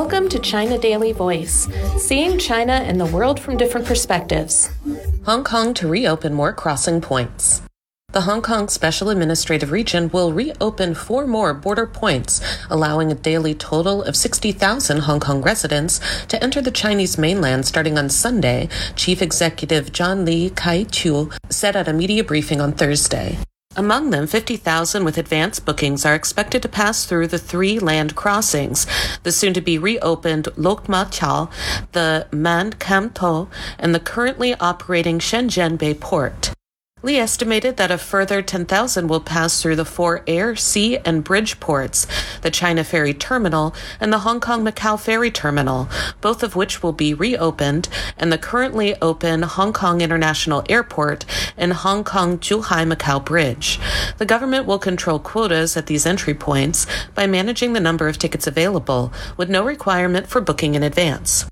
Welcome to China Daily Voice, seeing China and the world from different perspectives. Hong Kong to reopen more crossing points. The Hong Kong Special Administrative Region will reopen four more border points, allowing a daily total of 60,000 Hong Kong residents to enter the Chinese mainland starting on Sunday, Chief Executive John Lee Ka-chiu said at a media briefing on Thursday. Among them, 50,000 with advance bookings are expected to pass through the three land crossings, the soon to be reopened Lok Ma Chau, the Man Kam To, and the currently operating Shenzhen Bay Port. Lee estimated that a further 10,000 will pass through the four air, sea, and bridge ports, the China Ferry Terminal and the Hong Kong Macau Ferry Terminal, both of which will be reopened, and the currently open Hong Kong International Airport and Hong Kong Zhuhai Macau Bridge. The government will control quotas at these entry points by managing the number of tickets available, with no requirement for booking in advance.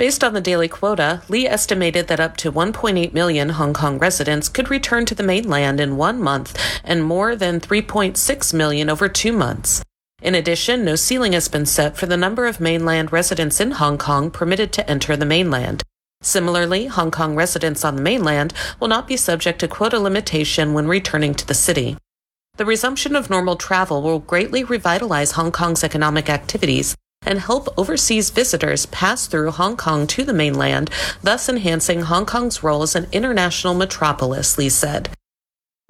Based on the daily quota, Lee estimated that up to 1.8 million Hong Kong residents could return to the mainland in one month and more than 3.6 million over two months. In addition, no ceiling has been set for the number of mainland residents in Hong Kong permitted to enter the mainland. Similarly, Hong Kong residents on the mainland will not be subject to quota limitation when returning to the city. The resumption of normal travel will greatly revitalize Hong Kong's economic activities and help overseas visitors pass through Hong Kong to the mainland, thus enhancing Hong Kong's role as an international metropolis, Lee said.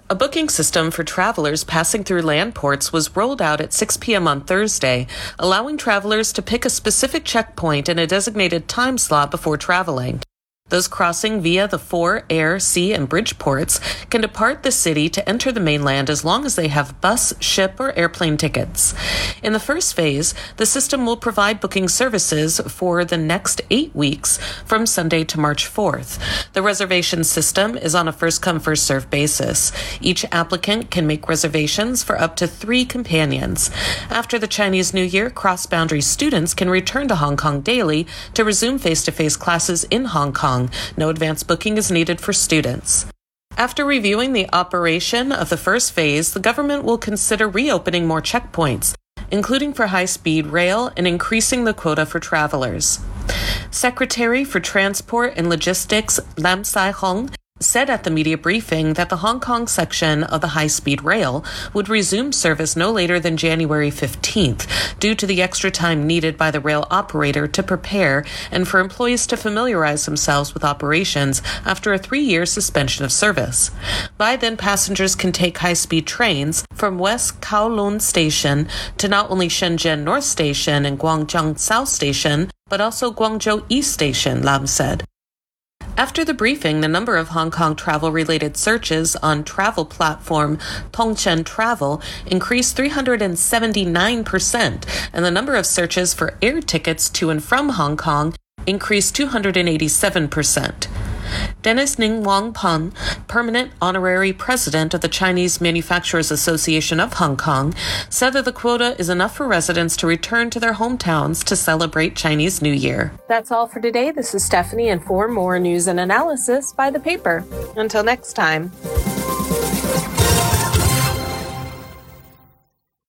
A booking system for travelers passing through land ports was rolled out at 6 p.m. on Thursday, allowing travelers to pick a specific checkpoint in a designated time slot before traveling. Those crossing via the four air, sea, and bridge ports can depart the city to enter the mainland as long as they have bus, ship, or airplane tickets. In the first phase, the system will provide booking services for the next eight weeks from Sunday to March 4th. The reservation system is on a first come, first served basis. Each applicant can make reservations for up to three companions. After the Chinese New Year, cross boundary students can return to Hong Kong daily to resume face to face classes in Hong Kong no advance booking is needed for students. After reviewing the operation of the first phase, the government will consider reopening more checkpoints, including for high speed rail and increasing the quota for travelers. Secretary for Transport and Logistics Lam Sai-hung said at the media briefing that the Hong Kong section of the high speed rail would resume service no later than January 15th due to the extra time needed by the rail operator to prepare and for employees to familiarize themselves with operations after a three year suspension of service. By then, passengers can take high speed trains from West Kowloon Station to not only Shenzhen North Station and Guangzhou South Station, but also Guangzhou East Station, Lam said. After the briefing, the number of Hong Kong travel related searches on travel platform Tongcheng Travel increased 379%, and the number of searches for air tickets to and from Hong Kong increased 287%. Dennis Ng Wang-pun, permanent honorary president of the Chinese Manufacturers Association of Hong Kong, said that the quota is enough for residents to return to their hometowns to celebrate Chinese New Year. That's all for today. This is Stephanie, and for more news and analysis, buy the paper. Until next time.